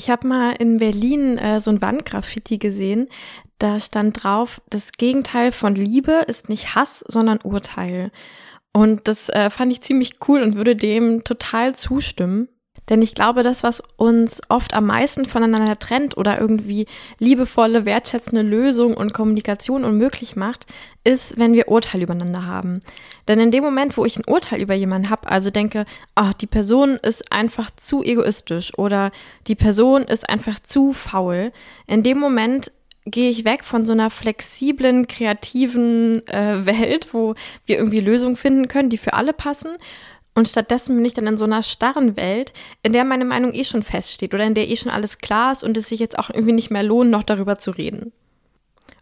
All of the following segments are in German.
Ich habe mal in Berlin äh, so ein Wandgraffiti gesehen. Da stand drauf, das Gegenteil von Liebe ist nicht Hass, sondern Urteil. Und das äh, fand ich ziemlich cool und würde dem total zustimmen. Denn ich glaube, das, was uns oft am meisten voneinander trennt oder irgendwie liebevolle, wertschätzende Lösung und Kommunikation unmöglich macht, ist, wenn wir Urteil übereinander haben. Denn in dem Moment, wo ich ein Urteil über jemanden habe, also denke, oh, die Person ist einfach zu egoistisch oder die Person ist einfach zu faul, in dem Moment gehe ich weg von so einer flexiblen, kreativen äh, Welt, wo wir irgendwie Lösungen finden können, die für alle passen und stattdessen bin ich dann in so einer starren Welt, in der meine Meinung eh schon feststeht oder in der eh schon alles klar ist und es sich jetzt auch irgendwie nicht mehr lohnt, noch darüber zu reden.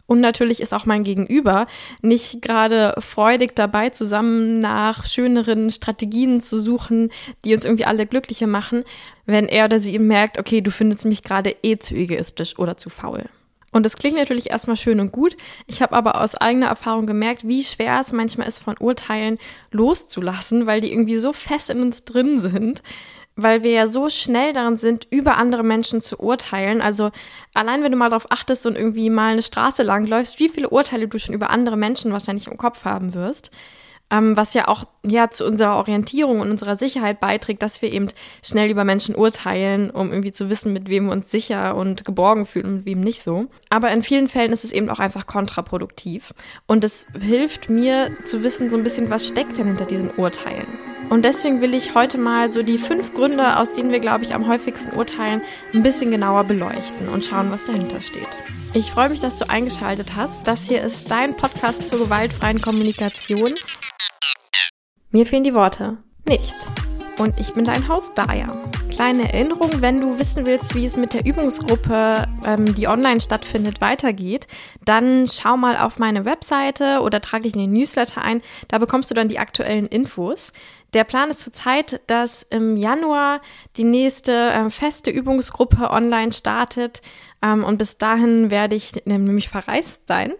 Und natürlich ist auch mein Gegenüber nicht gerade freudig dabei, zusammen nach schöneren Strategien zu suchen, die uns irgendwie alle glücklicher machen, wenn er oder sie merkt, okay, du findest mich gerade eh zu egoistisch oder zu faul. Und das klingt natürlich erstmal schön und gut. Ich habe aber aus eigener Erfahrung gemerkt, wie schwer es manchmal ist, von Urteilen loszulassen, weil die irgendwie so fest in uns drin sind, weil wir ja so schnell daran sind, über andere Menschen zu urteilen. Also allein wenn du mal darauf achtest und irgendwie mal eine Straße lang läufst, wie viele Urteile du schon über andere Menschen wahrscheinlich im Kopf haben wirst ähm, was ja auch ja zu unserer Orientierung und unserer Sicherheit beiträgt, dass wir eben schnell über Menschen urteilen, um irgendwie zu wissen, mit wem wir uns sicher und geborgen fühlen und mit wem nicht so. Aber in vielen Fällen ist es eben auch einfach kontraproduktiv. Und es hilft mir zu wissen, so ein bisschen, was steckt denn hinter diesen Urteilen. Und deswegen will ich heute mal so die fünf Gründe, aus denen wir, glaube ich, am häufigsten urteilen, ein bisschen genauer beleuchten und schauen, was dahinter steht. Ich freue mich, dass du eingeschaltet hast. Das hier ist dein Podcast zur gewaltfreien Kommunikation. Mir fehlen die Worte. Nicht. Und ich bin dein Haus Daya. Kleine Erinnerung, wenn du wissen willst, wie es mit der Übungsgruppe, ähm, die online stattfindet, weitergeht, dann schau mal auf meine Webseite oder trage dich in den Newsletter ein. Da bekommst du dann die aktuellen Infos. Der Plan ist zurzeit, dass im Januar die nächste äh, feste Übungsgruppe online startet. Ähm, und bis dahin werde ich nämlich verreist sein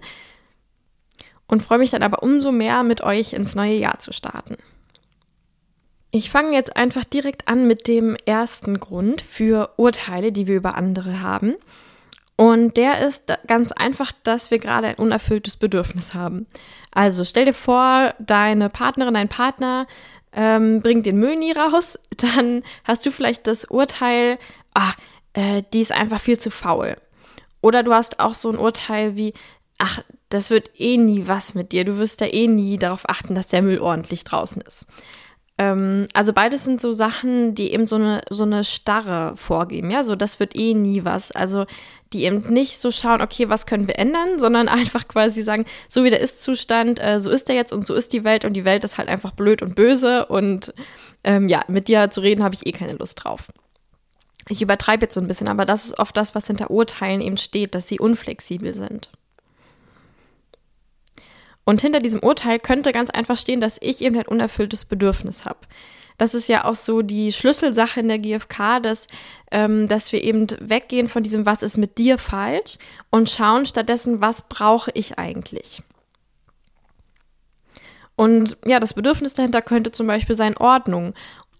und freue mich dann aber umso mehr, mit euch ins neue Jahr zu starten. Ich fange jetzt einfach direkt an mit dem ersten Grund für Urteile, die wir über andere haben. Und der ist ganz einfach, dass wir gerade ein unerfülltes Bedürfnis haben. Also stell dir vor, deine Partnerin, dein Partner ähm, bringt den Müll nie raus, dann hast du vielleicht das Urteil, ah, äh, die ist einfach viel zu faul. Oder du hast auch so ein Urteil wie, ach, das wird eh nie was mit dir. Du wirst da eh nie darauf achten, dass der Müll ordentlich draußen ist. Ähm, also beides sind so Sachen, die eben so eine, so eine Starre vorgeben. Ja, so das wird eh nie was. Also die eben nicht so schauen, okay, was können wir ändern, sondern einfach quasi sagen, so wie der Ist-Zustand, äh, so ist der jetzt und so ist die Welt und die Welt ist halt einfach blöd und böse und ähm, ja, mit dir zu reden habe ich eh keine Lust drauf. Ich übertreibe jetzt so ein bisschen, aber das ist oft das, was hinter Urteilen eben steht, dass sie unflexibel sind. Und hinter diesem Urteil könnte ganz einfach stehen, dass ich eben ein unerfülltes Bedürfnis habe. Das ist ja auch so die Schlüsselsache in der GfK, dass, ähm, dass wir eben weggehen von diesem, was ist mit dir falsch und schauen stattdessen, was brauche ich eigentlich. Und ja, das Bedürfnis dahinter könnte zum Beispiel sein Ordnung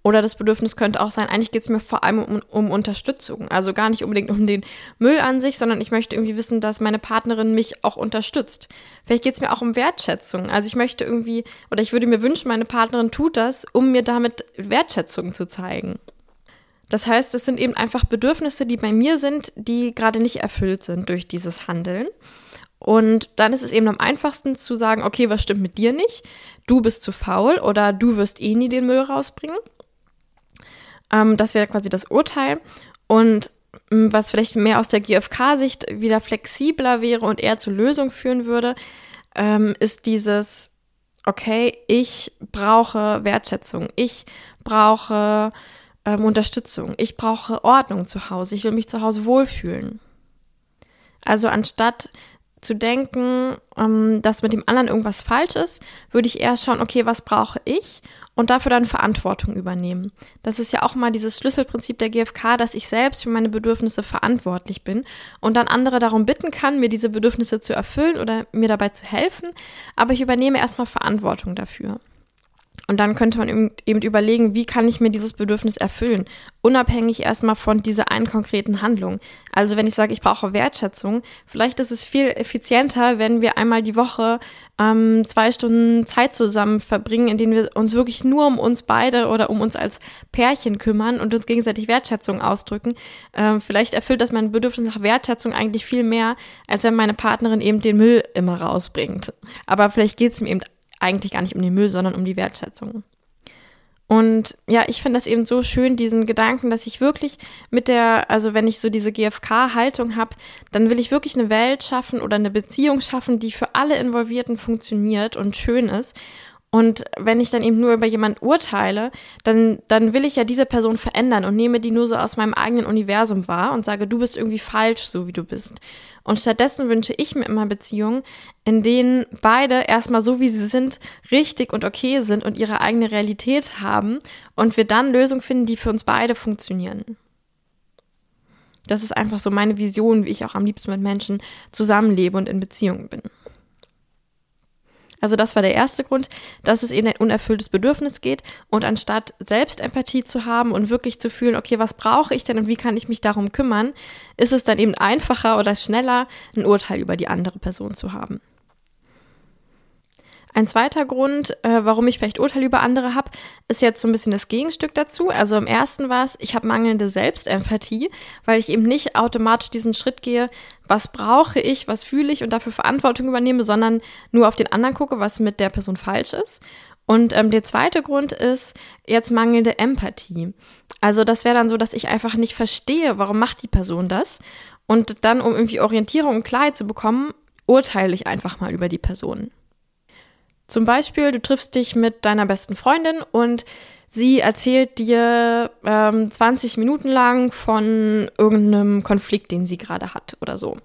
oder das Bedürfnis könnte auch sein, eigentlich geht es mir vor allem um, um, Unterstützung. Also gar nicht unbedingt um den Müll an sich, sondern ich möchte irgendwie wissen, dass meine Partnerin mich auch unterstützt. Vielleicht geht es mir auch um Wertschätzung. Also ich möchte irgendwie, oder ich würde mir wünschen, meine Partnerin tut das, um mir damit Wertschätzung zu zeigen. Das heißt, es sind eben einfach Bedürfnisse, die bei mir sind, die gerade nicht erfüllt sind durch dieses Handeln. Und dann ist es eben am einfachsten zu sagen, okay, was stimmt mit dir nicht? Du bist zu faul oder du wirst eh nie den Müll rausbringen. Ähm, das wäre quasi das Urteil. Und was vielleicht mehr aus der GfK-Sicht wieder flexibler wäre und eher zur Lösung führen würde, ähm, ist dieses, okay, ich brauche Wertschätzung, ich brauche ähm, Unterstützung, ich brauche Ordnung zu Hause, ich will mich zu Hause wohlfühlen. Also anstatt zu denken, ähm, dass mit dem anderen irgendwas falsch ist, würde ich eher schauen, okay, was brauche ich und dafür dann Verantwortung übernehmen. Das ist ja auch mal dieses Schlüsselprinzip der GfK, dass ich selbst für meine Bedürfnisse verantwortlich bin und dann andere darum bitten kann, mir diese Bedürfnisse zu erfüllen oder mir dabei zu helfen, aber ich übernehme erstmal Verantwortung dafür. Und dann könnte man eben überlegen, wie kann ich mir dieses Bedürfnis erfüllen, unabhängig erstmal von dieser einen konkreten Handlung. Also wenn ich sage, ich brauche Wertschätzung, vielleicht ist es viel effizienter, wenn wir einmal die Woche ähm, zwei Stunden Zeit zusammen verbringen, in denen wir uns wirklich nur um uns beide oder um uns als Pärchen kümmern und uns gegenseitig Wertschätzung ausdrücken. Ähm, vielleicht erfüllt das mein Bedürfnis nach Wertschätzung eigentlich viel mehr, als wenn meine Partnerin eben den Müll immer rausbringt. Aber vielleicht geht es mir eben eigentlich gar nicht um den Müll, sondern um die Wertschätzung. Und ja, ich finde das eben so schön, diesen Gedanken, dass ich wirklich mit der, also wenn ich so diese GFK-Haltung habe, dann will ich wirklich eine Welt schaffen oder eine Beziehung schaffen, die für alle Involvierten funktioniert und schön ist. Und wenn ich dann eben nur über jemand urteile, dann, dann will ich ja diese Person verändern und nehme die nur so aus meinem eigenen Universum wahr und sage, du bist irgendwie falsch, so wie du bist. Und stattdessen wünsche ich mir immer Beziehungen, in denen beide erstmal so, wie sie sind, richtig und okay sind und ihre eigene Realität haben und wir dann Lösungen finden, die für uns beide funktionieren. Das ist einfach so meine Vision, wie ich auch am liebsten mit Menschen zusammenlebe und in Beziehungen bin. Also das war der erste Grund, dass es eben ein unerfülltes Bedürfnis geht und anstatt Selbstempathie zu haben und wirklich zu fühlen, okay, was brauche ich denn und wie kann ich mich darum kümmern, ist es dann eben einfacher oder schneller, ein Urteil über die andere Person zu haben. Ein zweiter Grund, äh, warum ich vielleicht Urteile über andere habe, ist jetzt so ein bisschen das Gegenstück dazu. Also im ersten war es, ich habe mangelnde Selbstempathie, weil ich eben nicht automatisch diesen Schritt gehe, was brauche ich, was fühle ich und dafür Verantwortung übernehme, sondern nur auf den anderen gucke, was mit der Person falsch ist. Und ähm, der zweite Grund ist jetzt mangelnde Empathie. Also das wäre dann so, dass ich einfach nicht verstehe, warum macht die Person das. Und dann, um irgendwie Orientierung und Klarheit zu bekommen, urteile ich einfach mal über die Person. Zum Beispiel, du triffst dich mit deiner besten Freundin und sie erzählt dir ähm, 20 Minuten lang von irgendeinem Konflikt, den sie gerade hat oder so.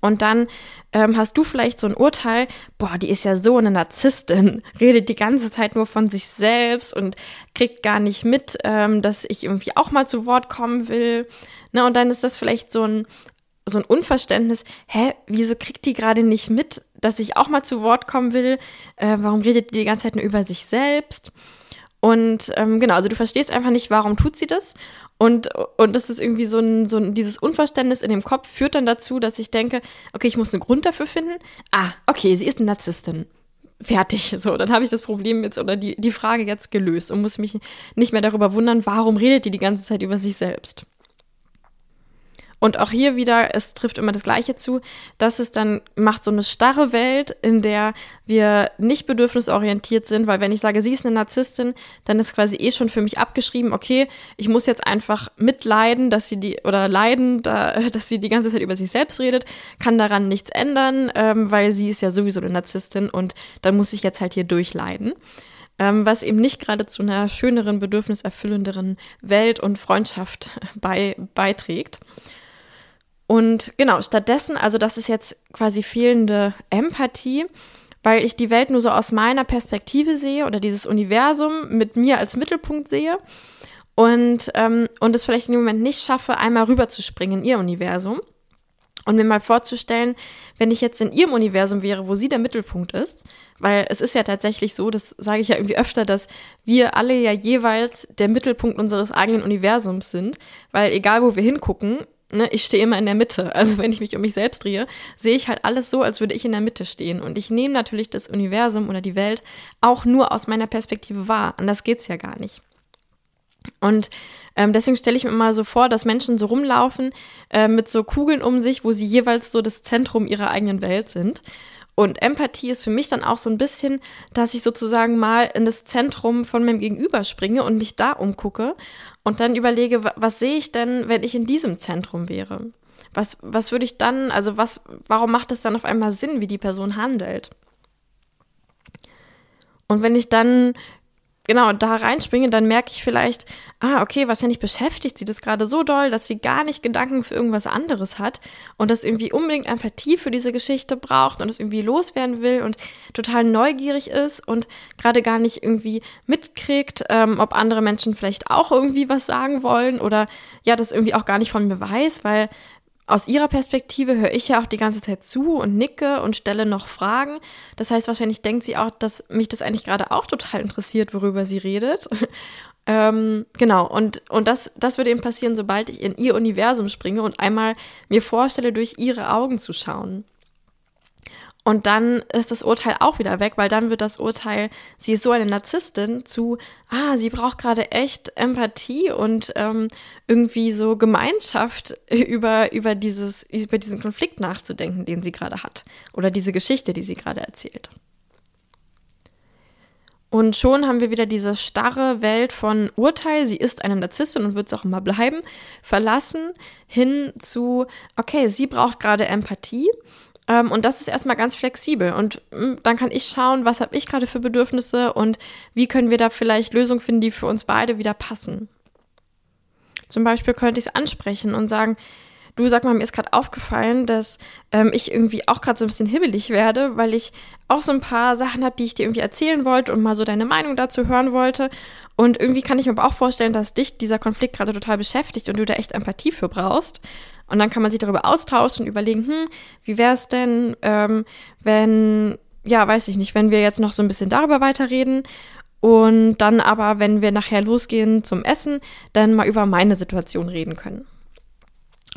Und dann ähm, hast du vielleicht so ein Urteil, boah, die ist ja so eine Narzisstin, redet die ganze Zeit nur von sich selbst und kriegt gar nicht mit, ähm, dass ich irgendwie auch mal zu Wort kommen will. Ne, und dann ist das vielleicht so ein, so ein Unverständnis, hä, wieso kriegt die gerade nicht mit, dass ich auch mal zu Wort kommen will? Äh, warum redet die die ganze Zeit nur über sich selbst? Und ähm, genau, also du verstehst einfach nicht, warum tut sie das. Und, und das ist irgendwie so ein, so ein, dieses Unverständnis in dem Kopf führt dann dazu, dass ich denke, okay, ich muss einen Grund dafür finden. Ah, okay, sie ist eine Narzisstin. Fertig. So, dann habe ich das Problem jetzt oder die, die Frage jetzt gelöst und muss mich nicht mehr darüber wundern, warum redet die die ganze Zeit über sich selbst. Und auch hier wieder, es trifft immer das Gleiche zu, dass es dann macht so eine starre Welt, in der wir nicht bedürfnisorientiert sind, weil wenn ich sage, sie ist eine Narzisstin, dann ist quasi eh schon für mich abgeschrieben, okay, ich muss jetzt einfach mitleiden, dass sie die, oder leiden, da, dass sie die ganze Zeit über sich selbst redet, kann daran nichts ändern, ähm, weil sie ist ja sowieso eine Narzisstin und dann muss ich jetzt halt hier durchleiden ähm, was eben nicht gerade zu einer schöneren, bedürfniserfüllenderen Welt und Freundschaft bei, beiträgt. Und genau, stattdessen, also das ist jetzt quasi fehlende Empathie, weil ich die Welt nur so aus meiner Perspektive sehe oder dieses Universum mit mir als Mittelpunkt sehe und, ähm, und es vielleicht dem Moment nicht schaffe, einmal rüberzuspringen in ihr Universum und mir mal vorzustellen, wenn ich jetzt in ihrem Universum wäre, wo sie der Mittelpunkt ist, weil es ist ja tatsächlich so, das sage ich ja irgendwie öfter, dass wir alle ja jeweils der Mittelpunkt unseres eigenen Universums sind, weil egal wo wir hingucken, ne, ich stehe immer in der Mitte. Also wenn ich mich um mich selbst drehe, sehe ich halt alles so, als würde ich in der Mitte stehen. Und ich nehme natürlich das Universum oder die Welt auch nur aus meiner Perspektive wahr. Anders geht's ja gar nicht. Und ähm, deswegen stelle ich mir immer so vor, dass Menschen so rumlaufen äh, mit so Kugeln um sich, wo sie jeweils so das Zentrum ihrer eigenen Welt sind. Und Empathie ist für mich dann auch so ein bisschen, dass ich sozusagen mal in das Zentrum von meinem Gegenüber springe und mich da umgucke und dann überlege, was sehe ich denn, wenn ich in diesem Zentrum wäre? Was, was würde ich dann, also was, warum macht es dann auf einmal Sinn, wie die Person handelt? Und wenn ich dann genau da reinspringe, dann merke ich vielleicht, ah, okay, wahrscheinlich beschäftigt sie das gerade so doll, dass sie gar nicht Gedanken für irgendwas anderes hat und das irgendwie unbedingt Empathie für diese Geschichte braucht und es irgendwie loswerden will und total neugierig ist und gerade gar nicht irgendwie mitkriegt, ähm, ob andere Menschen vielleicht auch irgendwie was sagen wollen oder ja, das irgendwie auch gar nicht von mir weiß, weil aus ihrer Perspektive höre ich ja auch die ganze Zeit zu und nicke und stelle noch Fragen. Das heißt, wahrscheinlich denkt sie auch, dass mich das eigentlich gerade auch total interessiert, worüber sie redet. ähm, genau, und, und das, das würde eben passieren, sobald ich in ihr Universum springe und einmal mir vorstelle, durch ihre Augen zu schauen. Und dann ist das Urteil auch wieder weg, weil dann wird das Urteil, sie ist so eine Narzisstin, zu, ah, sie braucht gerade echt Empathie und ähm, irgendwie so Gemeinschaft über, über, dieses, über diesen Konflikt nachzudenken, den sie gerade hat. Oder diese Geschichte, die sie gerade erzählt. Und schon haben wir wieder diese starre Welt von Urteil, sie ist eine Narzisstin und wird es auch immer bleiben, verlassen hin zu, okay, sie braucht gerade Empathie und das ist erstmal ganz flexibel. Und hm, dann kann ich schauen, was habe ich gerade für Bedürfnisse und wie können wir da vielleicht Lösungen finden, die für uns beide wieder passen. Zum Beispiel könnte ich es ansprechen und sagen, du sag mal, mir ist gerade aufgefallen, dass ähm, ich irgendwie auch gerade so ein bisschen hibbelig werde, weil ich auch so ein paar Sachen habe, die ich dir irgendwie erzählen wollte und mal so deine Meinung dazu hören wollte. Und irgendwie kann ich mir aber auch vorstellen, dass dich dieser Konflikt gerade total beschäftigt und du da echt Empathie für brauchst. Und dann kann man sich darüber austauschen überlegen, hm, wie wäre es denn, ähm, wenn, ja, weiß ich nicht, wenn wir jetzt noch so ein bisschen darüber weiterreden und dann aber, wenn wir nachher losgehen zum Essen, dann mal über meine Situation reden können.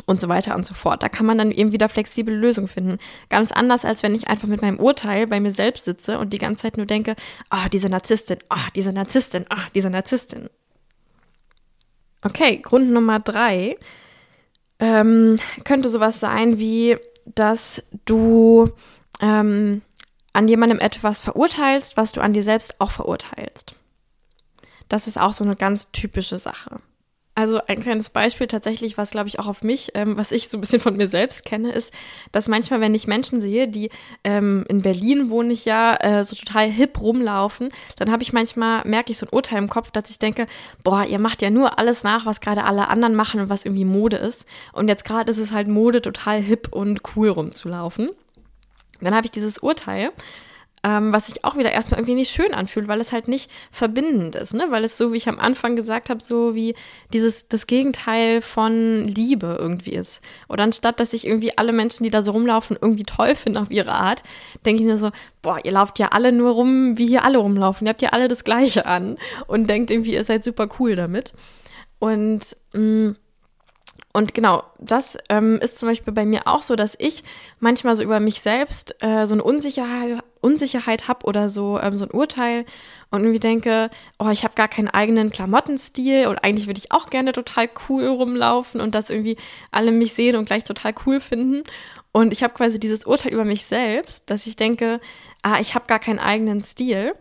Und so weiter und so fort. Da kann man dann eben wieder flexible Lösungen finden. Ganz anders, als wenn ich einfach mit meinem Urteil bei mir selbst sitze und die ganze Zeit nur denke, ah, oh, diese Narzisstin, ah, oh, diese Narzisstin, ah, oh, diese Narzisstin. Okay, Grund Nummer drei ähm, könnte sowas sein wie, dass du ähm, an jemandem etwas verurteilst, was du an dir selbst auch verurteilst. Das ist auch so eine ganz typische Sache. Also ein kleines Beispiel tatsächlich, was glaube ich auch auf mich, ähm, was ich so ein bisschen von mir selbst kenne, ist, dass manchmal, wenn ich Menschen sehe, die ähm, in Berlin wohne ich ja, äh, so total hip rumlaufen, dann habe ich manchmal, merke ich so ein Urteil im Kopf, dass ich denke, boah, ihr macht ja nur alles nach, was gerade alle anderen machen und was irgendwie Mode ist. Und jetzt gerade ist es halt Mode, total hip und cool rumzulaufen. Dann habe ich dieses Urteil ähm, was sich auch wieder erstmal irgendwie nicht schön anfühlt, weil es halt nicht verbindend ist, ne? Weil es so, wie ich am Anfang gesagt habe, so wie dieses das Gegenteil von Liebe irgendwie ist. Oder anstatt, dass ich irgendwie alle Menschen, die da so rumlaufen, irgendwie toll finde auf ihre Art, denke ich nur so, boah, ihr lauft ja alle nur rum, wie hier alle rumlaufen. Ihr habt ja alle das Gleiche an und denkt irgendwie, ihr seid super cool damit. Und mm, und genau, das ähm, ist zum Beispiel bei mir auch so, dass ich manchmal so über mich selbst äh, so eine Unsicherheit, Unsicherheit habe oder so, ähm, so ein Urteil und irgendwie denke, oh, ich habe gar keinen eigenen Klamottenstil und eigentlich würde ich auch gerne total cool rumlaufen und dass irgendwie alle mich sehen und gleich total cool finden. Und ich habe quasi dieses Urteil über mich selbst, dass ich denke, ah, ich habe gar keinen eigenen Stil.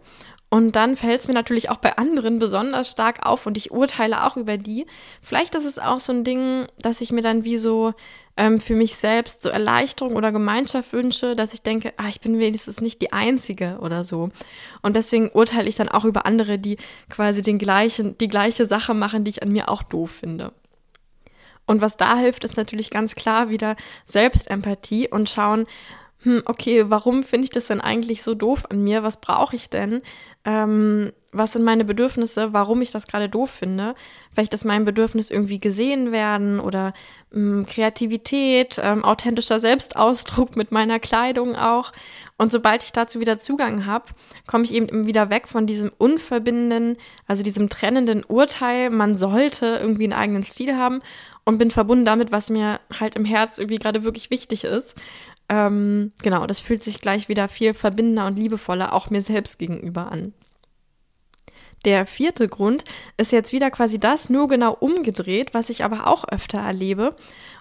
Und dann fällt es mir natürlich auch bei anderen besonders stark auf und ich urteile auch über die. Vielleicht ist es auch so ein Ding, dass ich mir dann wie so ähm, für mich selbst so Erleichterung oder Gemeinschaft wünsche, dass ich denke, ah, ich bin wenigstens nicht die Einzige oder so. Und deswegen urteile ich dann auch über andere, die quasi den gleichen, die gleiche Sache machen, die ich an mir auch doof finde. Und was da hilft, ist natürlich ganz klar wieder Selbstempathie und schauen, hm, okay, warum finde ich das denn eigentlich so doof an mir? Was brauche ich denn? Ähm, was sind meine Bedürfnisse? Warum ich das gerade doof finde? Vielleicht ist mein Bedürfnis irgendwie gesehen werden oder ähm, Kreativität, ähm, authentischer Selbstausdruck mit meiner Kleidung auch. Und sobald ich dazu wieder Zugang habe, komme ich eben wieder weg von diesem unverbindenden, also diesem trennenden Urteil, man sollte irgendwie einen eigenen Stil haben und bin verbunden damit, was mir halt im Herz irgendwie gerade wirklich wichtig ist. Ähm, genau, das fühlt sich gleich wieder viel verbindender und liebevoller auch mir selbst gegenüber an. Der vierte Grund ist jetzt wieder quasi das, nur genau umgedreht, was ich aber auch öfter erlebe.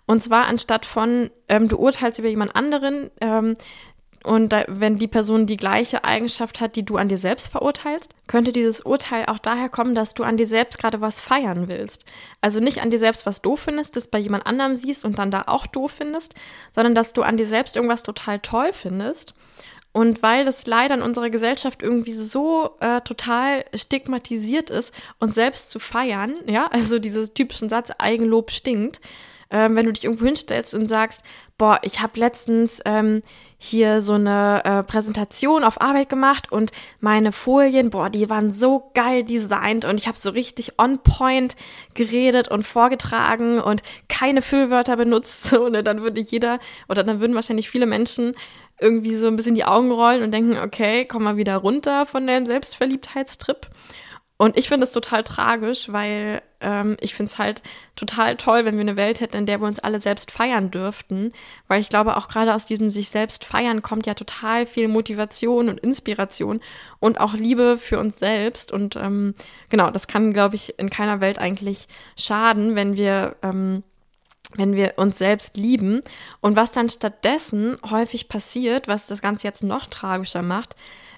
Und zwar anstatt von, ähm, du urteilst über jemand anderen, ähm, und da, wenn die Person die gleiche Eigenschaft hat, die du an dir selbst verurteilst, könnte dieses Urteil auch daher kommen, dass du an dir selbst gerade was feiern willst. Also nicht an dir selbst was doof findest, das bei jemand anderem siehst und dann da auch doof findest, sondern dass du an dir selbst irgendwas total toll findest. Und weil das leider in unserer Gesellschaft irgendwie so äh, total stigmatisiert ist, und selbst zu feiern, ja, also dieses typischen Satz, Eigenlob stinkt, ähm, wenn du dich irgendwo hinstellst und sagst, boah, ich habe letztens ähm, hier so eine äh, Präsentation auf Arbeit gemacht und meine Folien, boah, die waren so geil designt und ich habe so richtig on point geredet und vorgetragen und keine Füllwörter benutzt. So, ne, dann würde jeder oder dann würden wahrscheinlich viele Menschen irgendwie so ein bisschen die Augen rollen und denken, okay, komm mal wieder runter von deinem Selbstverliebtheitstrip. Und ich finde es total tragisch, weil ähm, ich finde es halt total toll, wenn wir eine Welt hätten, in der wir uns alle selbst feiern dürften. Weil ich glaube, auch gerade aus diesem sich selbst feiern kommt ja total viel Motivation und Inspiration und auch Liebe für uns selbst. Und ähm, genau, das kann, glaube ich, in keiner Welt eigentlich schaden, wenn wir ähm, wenn wir uns selbst lieben. Und was dann stattdessen häufig passiert, was das Ganze jetzt noch tragischer macht,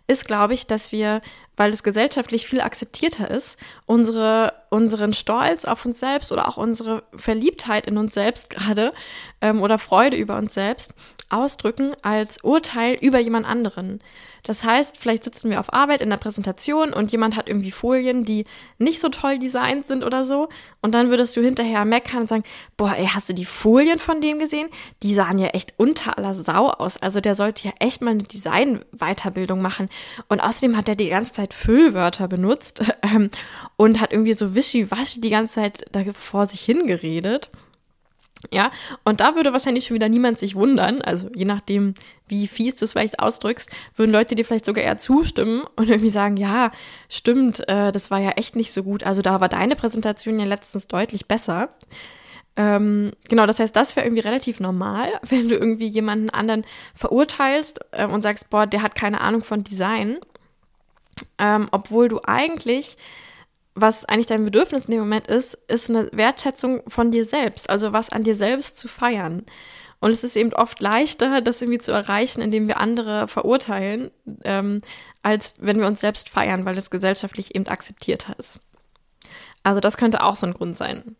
ist, glaube ich, dass wir, weil es gesellschaftlich viel akzeptierter ist, unsere, unseren Stolz auf uns selbst oder auch unsere Verliebtheit in uns selbst gerade ähm, oder Freude über uns selbst ausdrücken als Urteil über jemand anderen. Das heißt, vielleicht sitzen wir auf Arbeit in der Präsentation und jemand hat irgendwie Folien, die nicht so toll designt sind oder so. Und dann würdest du hinterher meckern und sagen, boah, ey, hast du die Folien von dem gesehen? Die sahen ja echt unter aller Sau aus. Also der sollte ja echt mal eine Design-Weiterbildung machen. Und außerdem hat er die ganze Zeit Füllwörter benutzt ähm, und hat irgendwie so wischiwaschi die ganze Zeit da vor sich hingeredet. Ja, und da würde wahrscheinlich schon wieder niemand sich wundern, also je nachdem, wie fies du es vielleicht ausdrückst, würden Leute dir vielleicht sogar eher zustimmen und irgendwie sagen, ja, stimmt, äh, das war ja echt nicht so gut. Also da war deine Präsentation ja letztens deutlich besser. Ähm, genau, das heißt, das wäre irgendwie relativ normal, wenn du irgendwie jemanden anderen verurteilst äh, und sagst, boah, der hat keine Ahnung von Design. Ähm, obwohl du eigentlich was eigentlich dein Bedürfnis in dem Moment ist, ist eine Wertschätzung von dir selbst, also was an dir selbst zu feiern. Und es ist eben oft leichter, das irgendwie zu erreichen, indem wir andere verurteilen, ähm, als wenn wir uns selbst feiern, weil es gesellschaftlich eben akzeptierter ist. Also das könnte auch so ein Grund sein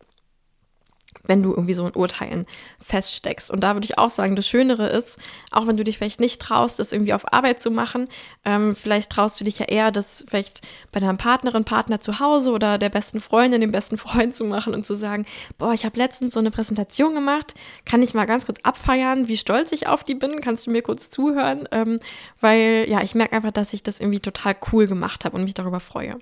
wenn du irgendwie so in Urteilen feststeckst. Und da würde ich auch sagen, das Schönere ist, auch wenn du dich vielleicht nicht traust, das irgendwie auf Arbeit zu machen, ähm, vielleicht traust du dich ja eher, das vielleicht bei deinem Partnerin, Partner zu Hause oder der besten Freundin, dem besten Freund zu machen und zu sagen, boah, ich habe letztens so eine Präsentation gemacht, kann ich mal ganz kurz abfeiern, wie stolz ich auf die bin, kannst du mir kurz zuhören, ähm, weil ja, ich merke einfach, dass ich das irgendwie total cool gemacht habe und mich darüber freue.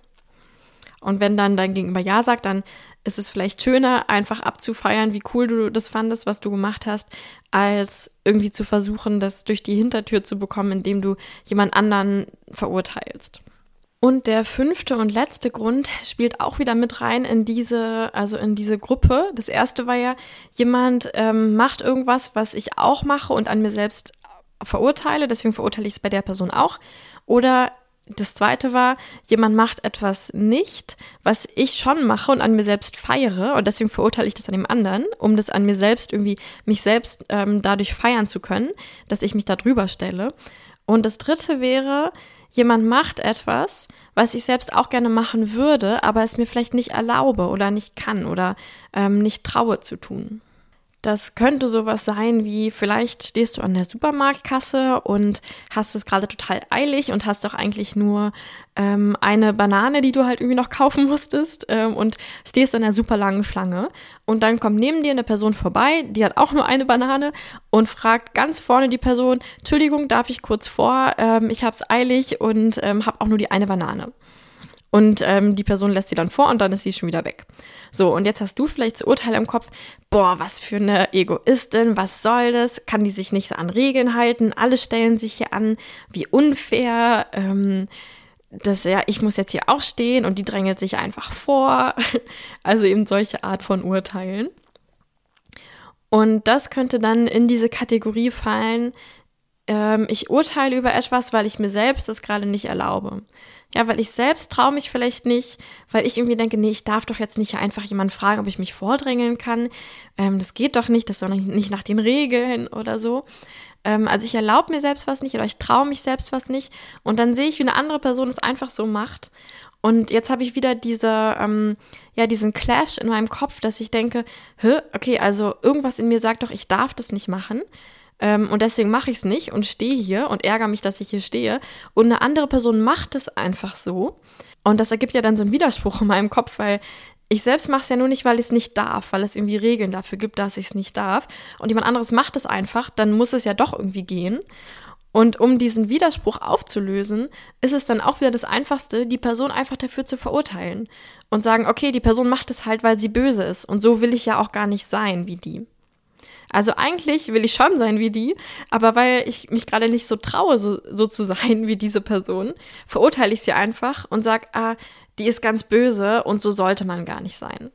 Und wenn dann dein Gegenüber Ja sagt, dann ist es vielleicht schöner, einfach abzufeiern, wie cool du das fandest, was du gemacht hast, als irgendwie zu versuchen, das durch die Hintertür zu bekommen, indem du jemand anderen verurteilst. Und der fünfte und letzte Grund spielt auch wieder mit rein in diese, also in diese Gruppe. Das erste war ja, jemand ähm, macht irgendwas, was ich auch mache und an mir selbst verurteile, deswegen verurteile ich es bei der Person auch. Oder das zweite war, jemand macht etwas nicht, was ich schon mache und an mir selbst feiere und deswegen verurteile ich das an dem anderen, um das an mir selbst irgendwie, mich selbst ähm, dadurch feiern zu können, dass ich mich da drüber stelle. Und das dritte wäre, jemand macht etwas, was ich selbst auch gerne machen würde, aber es mir vielleicht nicht erlaube oder nicht kann oder ähm, nicht traue zu tun. Das könnte sowas sein wie, vielleicht stehst du an der Supermarktkasse und hast es gerade total eilig und hast doch eigentlich nur ähm, eine Banane, die du halt irgendwie noch kaufen musstest ähm, und stehst an einer super langen Schlange. Und dann kommt neben dir eine Person vorbei, die hat auch nur eine Banane und fragt ganz vorne die Person, Entschuldigung, darf ich kurz vor, ähm, ich habe es eilig und ähm, habe auch nur die eine Banane. Und ähm, die Person lässt sie dann vor und dann ist sie schon wieder weg. So, und jetzt hast du vielleicht das Urteil im Kopf, boah, was für eine Egoistin, was soll das? Kann die sich nicht so an Regeln halten? Alle stellen sich hier an, wie unfair. Ähm, das ja, ich muss jetzt hier auch stehen und die drängelt sich einfach vor. Also eben solche Art von Urteilen. Und das könnte dann in diese Kategorie fallen, ähm, ich urteile über etwas, weil ich mir selbst das gerade nicht erlaube. Ja, weil ich selbst traue mich vielleicht nicht, weil ich irgendwie denke, nee, ich darf doch jetzt nicht einfach jemanden fragen, ob ich mich vordrängeln kann. Ähm, das geht doch nicht, das ist doch nicht nach den Regeln oder so. Ähm, also ich erlaube mir selbst was nicht oder ich traue mich selbst was nicht. Und dann sehe ich, wie eine andere Person es einfach so macht. Und jetzt habe ich wieder diese, ähm, ja, diesen Clash in meinem Kopf, dass ich denke, okay, also irgendwas in mir sagt doch, ich darf das nicht machen. Ähm, und deswegen mache ich es nicht und stehe hier und ärgere mich, dass ich hier stehe. Und eine andere Person macht es einfach so. Und das ergibt ja dann so einen Widerspruch in meinem Kopf, weil ich selbst mache es ja nur nicht, weil ich es nicht darf, weil es irgendwie Regeln dafür gibt, dass ich es nicht darf. Und jemand anderes macht es einfach, dann muss es ja doch irgendwie gehen. Und um diesen Widerspruch aufzulösen, ist es dann auch wieder das Einfachste, die Person einfach dafür zu verurteilen und sagen, okay, die Person macht es halt, weil sie böse ist. Und so will ich ja auch gar nicht sein wie die. Also eigentlich will ich schon sein wie die, aber weil ich mich gerade nicht so traue, so, so zu sein wie diese Person, verurteile ich sie einfach und sage, ah, die ist ganz böse und so sollte man gar nicht sein.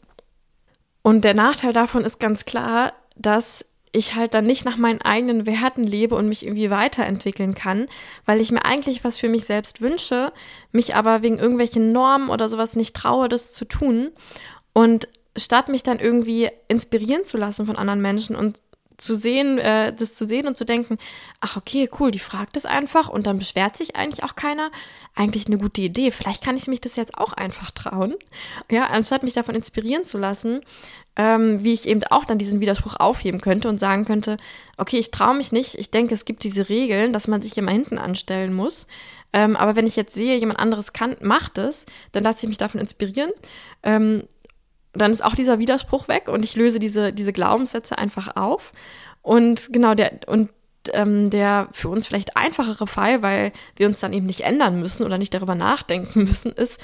Und der Nachteil davon ist ganz klar, dass ich halt dann nicht nach meinen eigenen Werten lebe und mich irgendwie weiterentwickeln kann, weil ich mir eigentlich was für mich selbst wünsche, mich aber wegen irgendwelchen Normen oder sowas nicht traue, das zu tun. Und statt mich dann irgendwie inspirieren zu lassen von anderen Menschen und zu sehen, äh, das zu sehen und zu denken, ach okay, cool, die fragt es einfach und dann beschwert sich eigentlich auch keiner. Eigentlich eine gute Idee. Vielleicht kann ich mich das jetzt auch einfach trauen. Ja, anstatt mich davon inspirieren zu lassen, ähm, wie ich eben auch dann diesen Widerspruch aufheben könnte und sagen könnte, okay, ich traue mich nicht. Ich denke, es gibt diese Regeln, dass man sich immer hinten anstellen muss. Ähm, aber wenn ich jetzt sehe, jemand anderes kann, macht es, dann lasse ich mich davon inspirieren. Ähm, dann ist auch dieser Widerspruch weg und ich löse diese, diese Glaubenssätze einfach auf. Und genau, der, und ähm, der für uns vielleicht einfachere Fall, weil wir uns dann eben nicht ändern müssen oder nicht darüber nachdenken müssen, ist,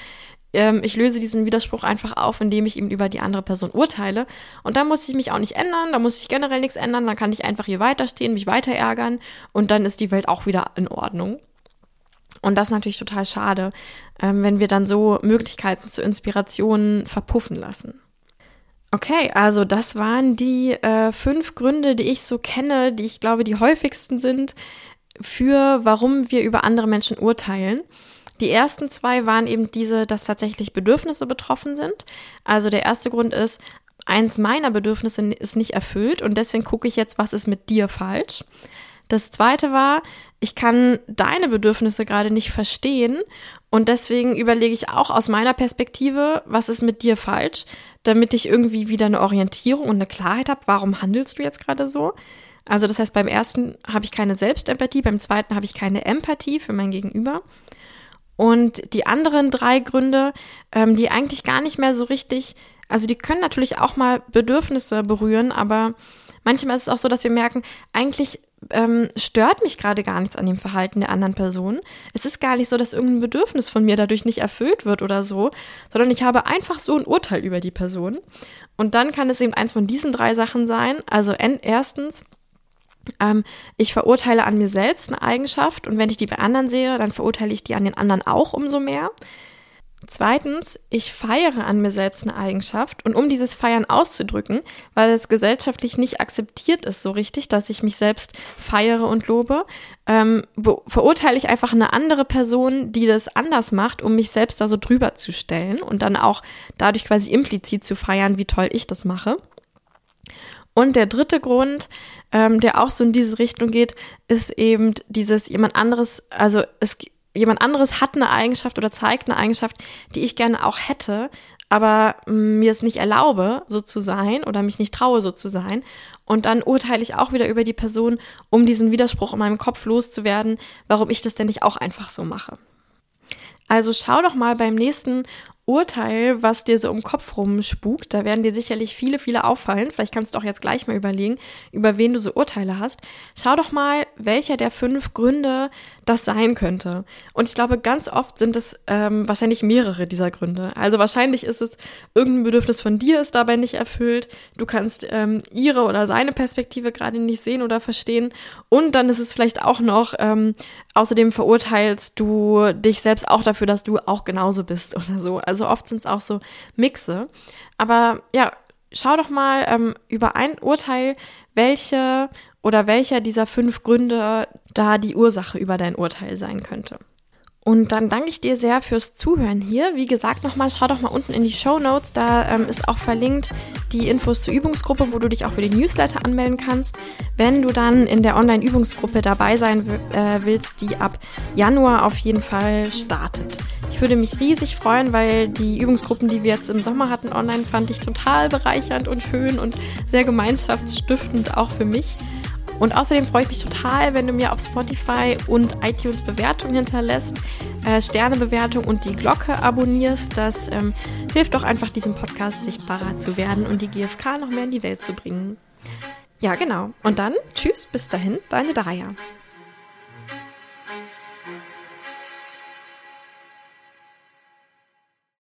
ähm, ich löse diesen Widerspruch einfach auf, indem ich eben über die andere Person urteile. Und da muss ich mich auch nicht ändern, da muss ich generell nichts ändern, dann kann ich einfach hier weiterstehen, mich weiter ärgern und dann ist die Welt auch wieder in Ordnung. Und das ist natürlich total schade, ähm, wenn wir dann so Möglichkeiten zur Inspiration verpuffen lassen. Okay, also das waren die äh, fünf Gründe, die ich so kenne, die ich glaube, die häufigsten sind für, warum wir über andere Menschen urteilen. Die ersten zwei waren eben diese, dass tatsächlich Bedürfnisse betroffen sind. Also der erste Grund ist, eins meiner Bedürfnisse ist nicht erfüllt und deswegen gucke ich jetzt, was ist mit dir falsch. Das zweite war, ich kann deine Bedürfnisse gerade nicht verstehen und deswegen überlege ich auch aus meiner Perspektive, was ist mit dir falsch, damit ich irgendwie wieder eine Orientierung und eine Klarheit habe, warum handelst du jetzt gerade so? Also das heißt, beim ersten habe ich keine Selbstempathie, beim zweiten habe ich keine Empathie für mein Gegenüber. Und die anderen drei Gründe, ähm, die eigentlich gar nicht mehr so richtig, also die können natürlich auch mal Bedürfnisse berühren, aber manchmal ist es auch so, dass wir merken, eigentlich ähm, stört mich gerade gar nichts an dem Verhalten der anderen Person. Es ist gar nicht so, dass irgendein Bedürfnis von mir dadurch nicht erfüllt wird oder so, sondern ich habe einfach so ein Urteil über die Person. Und dann kann es eben eins von diesen drei Sachen sein. Also erstens, ähm, ich verurteile an mir selbst eine Eigenschaft und wenn ich die bei anderen sehe, dann verurteile ich die an den anderen auch umso mehr. Zweitens, ich feiere an mir selbst eine Eigenschaft und um dieses Feiern auszudrücken, weil es gesellschaftlich nicht akzeptiert ist so richtig, dass ich mich selbst feiere und lobe, ähm, verurteile ich einfach eine andere Person, die das anders macht, um mich selbst da so drüber zu stellen und dann auch dadurch quasi implizit zu feiern, wie toll ich das mache. Und der dritte Grund, ähm, der auch so in diese Richtung geht, ist eben dieses jemand anderes, also es gibt jemand anderes hat eine Eigenschaft oder zeigt eine Eigenschaft, die ich gerne auch hätte, aber mir es nicht erlaube, so zu sein oder mich nicht traue, so zu sein. Und dann urteile ich auch wieder über die Person, um diesen Widerspruch in meinem Kopf loszuwerden, warum ich das denn nicht auch einfach so mache. Also schau doch mal beim nächsten Urteil, was dir so im Kopf rumspukt. Da werden dir sicherlich viele, viele auffallen. Vielleicht kannst du auch jetzt gleich mal überlegen, über wen du so Urteile hast. Schau doch mal, welcher der fünf Gründe das sein könnte. Und ich glaube, ganz oft sind es ähm, wahrscheinlich mehrere dieser Gründe. Also wahrscheinlich ist es, irgendein Bedürfnis von dir ist dabei nicht erfüllt. Du kannst ähm, ihre oder seine Perspektive gerade nicht sehen oder verstehen. Und dann ist es vielleicht auch noch, ähm, außerdem verurteilst du dich selbst auch dafür, dass du auch genauso bist oder so. Also also oft sind es auch so Mixe. Aber ja, schau doch mal ähm, über ein Urteil, welche oder welcher dieser fünf Gründe da die Ursache über dein Urteil sein könnte. Und dann danke ich dir sehr fürs Zuhören hier. Wie gesagt, nochmal, schau doch mal unten in die Show Notes. Da ähm, ist auch verlinkt die Infos zur Übungsgruppe, wo du dich auch für den Newsletter anmelden kannst. Wenn du dann in der Online-Übungsgruppe dabei sein äh, willst, die ab Januar auf jeden Fall startet. Ich würde mich riesig freuen, weil die Übungsgruppen, die wir jetzt im Sommer hatten online, fand ich total bereichernd und schön und sehr gemeinschaftsstiftend auch für mich. Und außerdem freue ich mich total, wenn du mir auf Spotify und iTunes Bewertungen hinterlässt, äh, Sternebewertung und die Glocke abonnierst. Das ähm, hilft doch einfach, diesem Podcast sichtbarer zu werden und die GfK noch mehr in die Welt zu bringen. Ja, genau. Und dann, tschüss, bis dahin, deine Daya.